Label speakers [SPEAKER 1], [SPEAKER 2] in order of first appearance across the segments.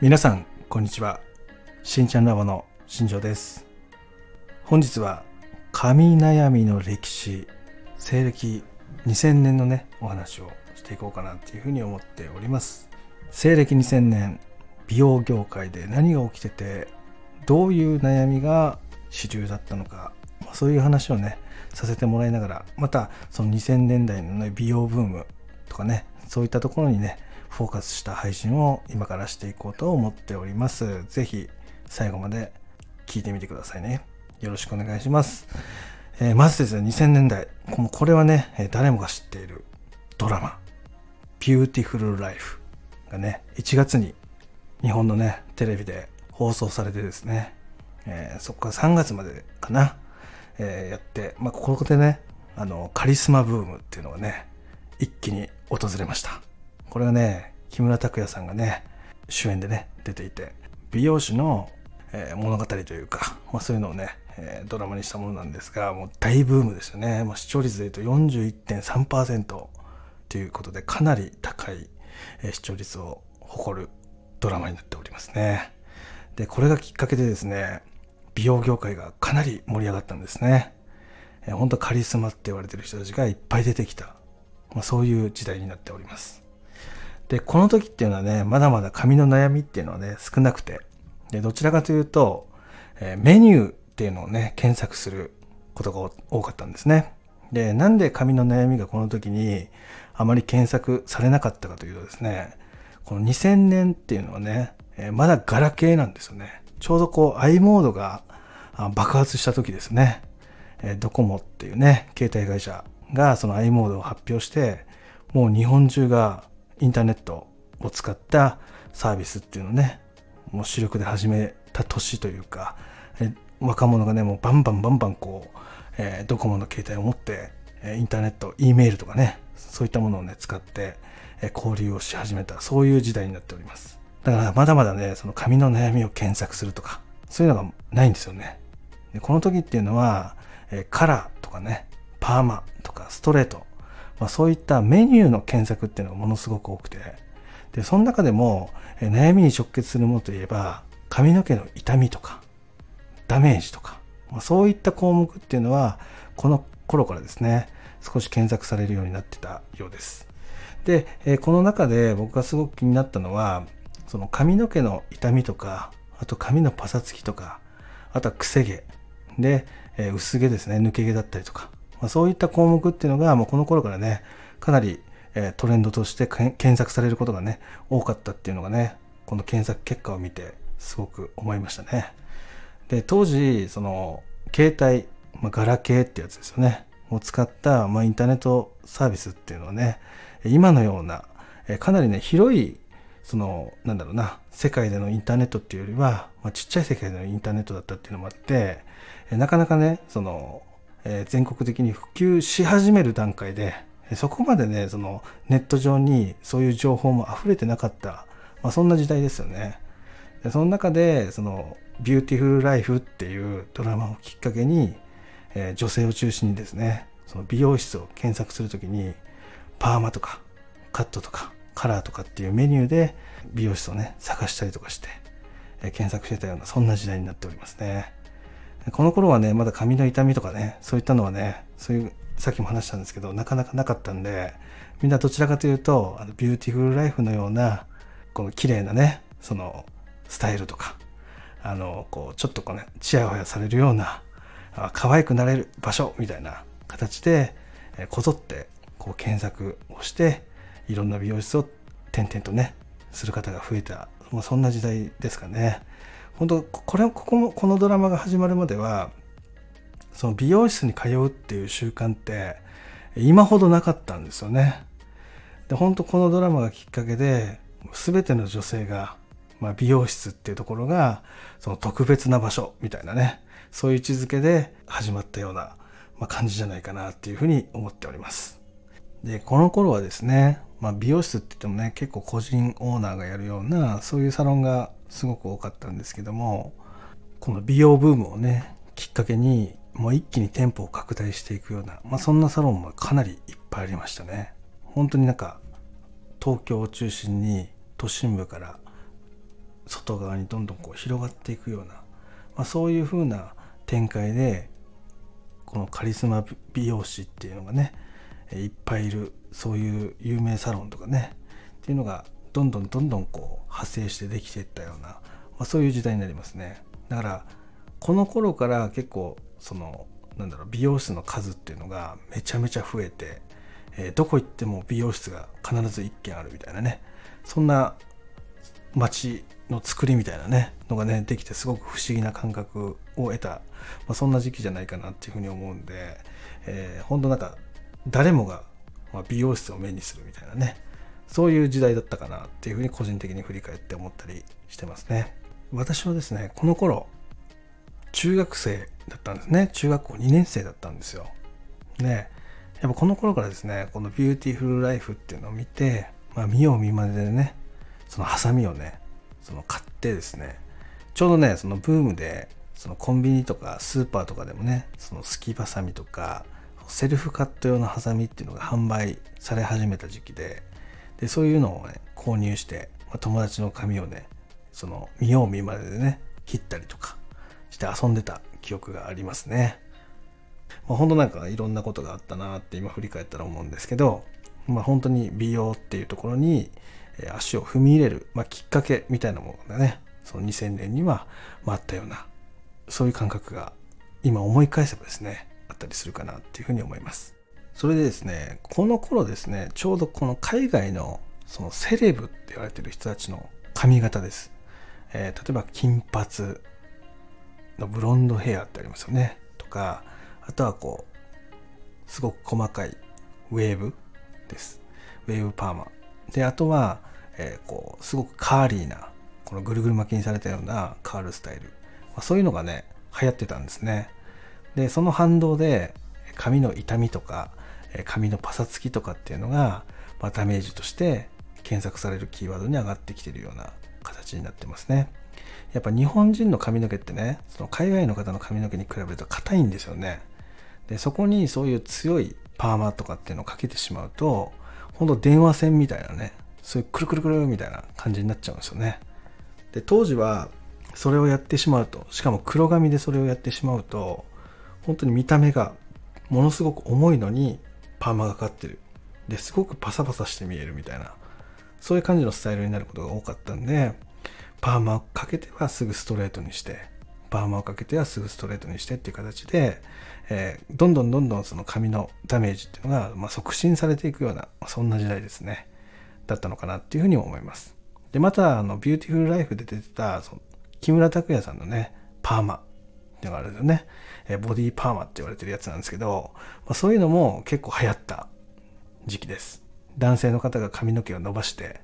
[SPEAKER 1] 皆さんこんにちは。しんちゃんラボの新庄です。本日は髪悩みの歴史西暦2000年のねお話をしていこうかなっていうふうに思っております。西暦2000年美容業界で何が起きててどういう悩みが主流だったのかそういう話をねさせてもらいながらまたその2000年代の、ね、美容ブームとかねそういったところにねフォーカスした配信を今からしていこうと思っております。ぜひ最後まで聞いてみてくださいね。よろしくお願いします。えー、まずですね、2000年代。これはね、誰もが知っているドラマ、ビューティフルライフがね、1月に日本のね、テレビで放送されてですね、えー、そこから3月までかな、えー、やって、まあ、ここでね、あの、カリスマブームっていうのがね、一気に訪れました。これはね、木村拓哉さんがね、主演でね、出ていて、美容師の、えー、物語というか、まあ、そういうのをね、えー、ドラマにしたものなんですが、もう大ブームですよね。まあ、視聴率で言うと41.3%ということで、かなり高い、えー、視聴率を誇るドラマになっておりますね。で、これがきっかけでですね、美容業界がかなり盛り上がったんですね。えー、本当カリスマって言われてる人たちがいっぱい出てきた、まあ、そういう時代になっております。で、この時っていうのはね、まだまだ髪の悩みっていうのはね、少なくて、で、どちらかというと、え、メニューっていうのをね、検索することが多かったんですね。で、なんで髪の悩みがこの時にあまり検索されなかったかというとですね、この2000年っていうのはね、え、まだガラケーなんですよね。ちょうどこう i モードが爆発した時ですね。え、ドコモっていうね、携帯会社がその i モードを発表して、もう日本中がインターネットを使ったサービスっていうのをね、もう主力で始めた年というか、若者がね、もうバンバンバンバンこう、えー、ドコモの携帯を持って、えインターネット、E メールとかね、そういったものをね、使って、え交流をし始めた、そういう時代になっております。だからまだまだね、その髪の悩みを検索するとか、そういうのがないんですよね。でこの時っていうのは、えカラーとかね、パーマとかストレート、まあ、そういったメニューの検索っていうのがものすごく多くて、で、その中でも、え悩みに直結するものといえば、髪の毛の痛みとか、ダメージとか、まあ、そういった項目っていうのは、この頃からですね、少し検索されるようになってたようです。で、えこの中で僕がすごく気になったのは、その髪の毛の痛みとか、あと髪のパサつきとか、あとは癖毛で、え薄毛ですね、抜け毛だったりとか、まあ、そういった項目っていうのが、もうこの頃からね、かなり、えトレンドとして検索されることがね、多かったっていうのがね、この検索結果を見てすごく思いましたね。で、当時、その、携帯、まあ、ガラケーってやつですよね。を使った、まあ、インターネットサービスっていうのはね、今のような、えかなりね、広い、その、なんだろうな、世界でのインターネットっていうよりは、まあ、ちっちゃい世界でのインターネットだったっていうのもあって、えなかなかね、その、え全国的に普及し始める段階で、そこまでね、そのネット上にそういう情報も溢れてなかった、まあ、そんな時代ですよね。でその中で、その、ビューティフルライフっていうドラマをきっかけに、え、女性を中心にですね、その美容室を検索するときに、パーマとか、カットとか、カラーとかっていうメニューで美容室をね、探したりとかして、え、検索してたような、そんな時代になっておりますね。この頃はね、まだ髪の傷みとかね、そういったのはね、そういう、さっきも話したんですけど、なかなかなかったんで、みんなどちらかというと、あのビューティフルライフのような、この綺麗なね、その、スタイルとか、あの、こう、ちょっとこうね、チヤホヤされるような、可愛くなれる場所みたいな形で、えこぞって、こう、検索をして、いろんな美容室を点々とね、する方が増えた、もうそんな時代ですかね。本当これここもこのドラマが始まるまではその美容室に通うっていう習慣って今ほどなかったんですよね。で本当このドラマがきっかけで全ての女性が、まあ、美容室っていうところがその特別な場所みたいなねそういう位置づけで始まったような、まあ、感じじゃないかなっていうふうに思っております。でこの頃はですね、まあ、美容室って言ってもね結構個人オーナーがやるようなそういうサロンがすごく多かったんですけどもこの美容ブームをねきっかけにもう一気に店舗を拡大していくような、まあ、そんなサロンもかなりいっぱいありましたね。本当になんか東京を中心に都心部から外側にどんどんこう広がっていくような、まあ、そういう風な展開でこのカリスマ美容師っていうのがねいっぱいいるそういう有名サロンとかねっていうのがどんどんどんどんこう派生してできていったような、まあ、そういう時代になりますね。だからこの頃から結構そのなんだろう美容室の数っていうのがめちゃめちゃ増えて、えー、どこ行っても美容室が必ず1軒あるみたいなね。そんな街の作りみたいなねのがねできてすごく不思議な感覚を得た、まあ、そんな時期じゃないかなっていうふうに思うんで、えー、本当なんか誰もが美容室を目にするみたいなねそういう時代だったかなっていうふうに個人的に振り返って思ったりしてますね。私はですねこの頃中学生だったんですね。中学校2年生だったんですよ。ね。やっぱこの頃からですねこのビューティフルライフっていうのを見て、まあ、見よう見まねでねそのハサミをねその買ってですねちょうどねそのブームでそのコンビニとかスーパーとかでもねそのすきばさみとかセルフカット用のハサミっていうのが販売され始めた時期ででそういうのをね購入して、まあ、友達の髪をねその見よう見まねでね切ったりとかして遊んでた記憶がありますね。まあ、本当なんかいろんなことがあったなって今振り返ったら思うんですけど、まあ、本当に美容っていうところに足を踏み入れる、まあ、きっかけみたいなものがねその2000年にはあったようなそういう感覚が今思い返せばですねあったりするかなっていうふうに思いますそれでですねこの頃ですねちょうどこの海外のそのセレブって言われてる人たちの髪型です、えー、例えば金髪のブロンドヘアってありますよね。とかあとはこうすごく細かいウェーブです。ウェーブパーマ。であとは、えー、こうすごくカーリーなこのぐるぐる巻きにされたようなカールスタイル、まあ、そういうのがね流行ってたんですね。でその反動で髪の痛みとか髪のパサつきとかっていうのが、まあ、ダメージとして検索されるキーワードに上がってきてるような形になってますね。やっぱ日本人の髪の毛ってねその海外の方の髪の毛に比べると硬いんですよね。でそこにそういう強いパーマとかっていうのをかけてしまうとほんと電話線みたいなねそういうくるくるくるみたいな感じになっちゃうんですよね。で当時はそれをやってしまうとしかも黒髪でそれをやってしまうと本当に見た目がものすごく重いのにパーマがかかってる。ですごくパサパサして見えるみたいな。そういう感じのスタイルになることが多かったんでパーマをかけてはすぐストレートにしてパーマをかけてはすぐストレートにしてっていう形で、えー、どんどんどんどんその髪のダメージっていうのが、まあ、促進されていくようなそんな時代ですね。だったのかなっていうふうに思います。でまたあのビューティフルライフで出てたその木村拓哉さんのねパーマ。っていうのがあるね、え、ボディパーマって言われてるやつなんですけど、まあ、そういうのも結構流行った時期です。男性の方が髪の毛を伸ばして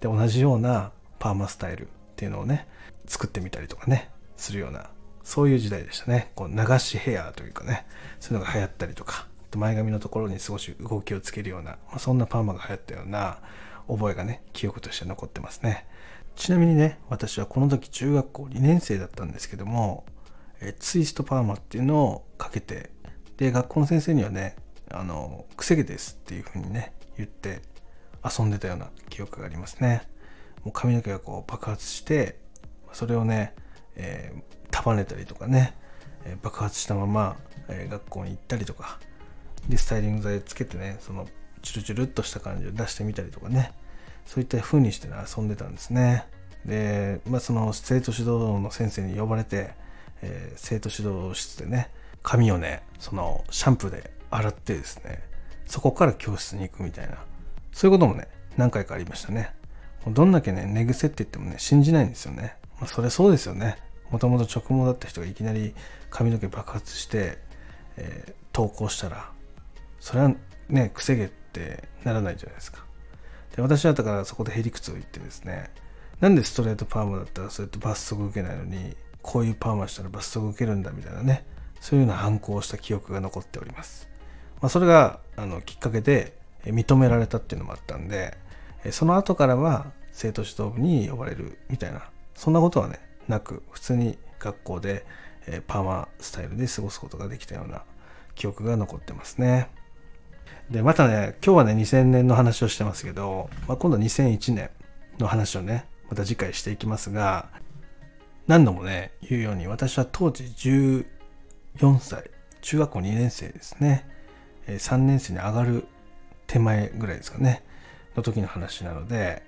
[SPEAKER 1] で同じようなパーマスタイルっていうのをね作ってみたりとかねするようなそういう時代でしたね。こう流しヘアというかねそういうのが流行ったりとか前髪のところに少し動きをつけるような、まあ、そんなパーマが流行ったような覚えがね記憶として残ってますね。ちなみにね私はこの時中学校2年生だったんですけどもえツイストパーマっていうのをかけてで学校の先生にはねあのくせ毛ですっていう風にね言って遊んでたような記憶がありますね。もう髪の毛がこう爆発してそれをね、えー、束ねたりとかね、え、爆発したまま、え、学校に行ったりとかでスタイリング剤つけてねそのチュルチュルっとした感じを出してみたりとかねそういった風にして、ね、遊んでたんですね。で、まあ、その生徒指導の先生に呼ばれて、えー、生徒指導室でね髪をねそのシャンプーで洗ってですねそこから教室に行くみたいなそういうこともね何回かありましたねどんだけね、寝癖って言ってもね、信じないんですよね。まあ、それそうですよね。もともと直毛だった人がいきなり髪の毛爆発して、えー、投稿したら、それはね、癖毛ってならないじゃないですか。で、私はだからそこでへりくつを言ってですね、なんでストレートパーマだったらそうやって罰則受けないのに、こういうパーマしたら罰則受けるんだみたいなね、そういうような反抗をした記憶が残っております。まあ、それがあのきっかけで認められたっていうのもあったんで、その後からは生徒指導部に呼ばれるみたいな、そんなことはね、なく、普通に学校で、パーマスタイルで過ごすことができたような記憶が残ってますね。で、またね、今日はね、2000年の話をしてますけど、まあ、今度は2001年の話をね、また次回していきますが何度もね言うように私は当時14歳中学校2年生ですね。3年生に上がる手前ぐらいですかね。の時の話なので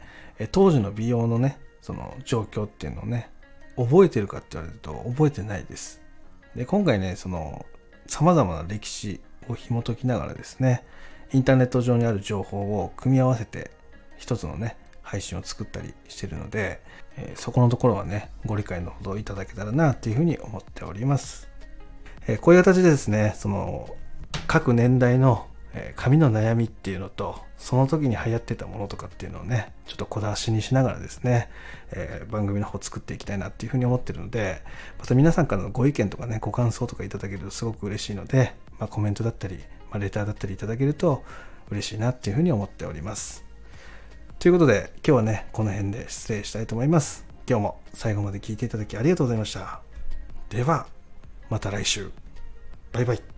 [SPEAKER 1] 当時の美容のねその状況っていうのをね覚えてるかって言われると覚えてないです。で今回ねその様々な歴史を紐解きながらですねインターネット上にある情報を組み合わせて一つのね配信を作ったりしてるので、え、そこのところはねご理解のほどいただけたらなっていうふうに思っております、え、こういう形でですねその各年代の髪の悩みっていうのとその時に流行ってたものとかっていうのをねちょっと小出しにしながらですね、えー、番組の方作っていきたいなっていうふうに思ってるのでまた皆さんからのご意見とかねご感想とかいただけるとすごく嬉しいので、まあ、コメントだったり、まあ、レターだったりいただけると嬉しいなっていうふうに思っております。ということで今日はねこの辺で失礼したいと思います。今日も最後まで聞いていただきありがとうございました。ではまた来週。バイバイ。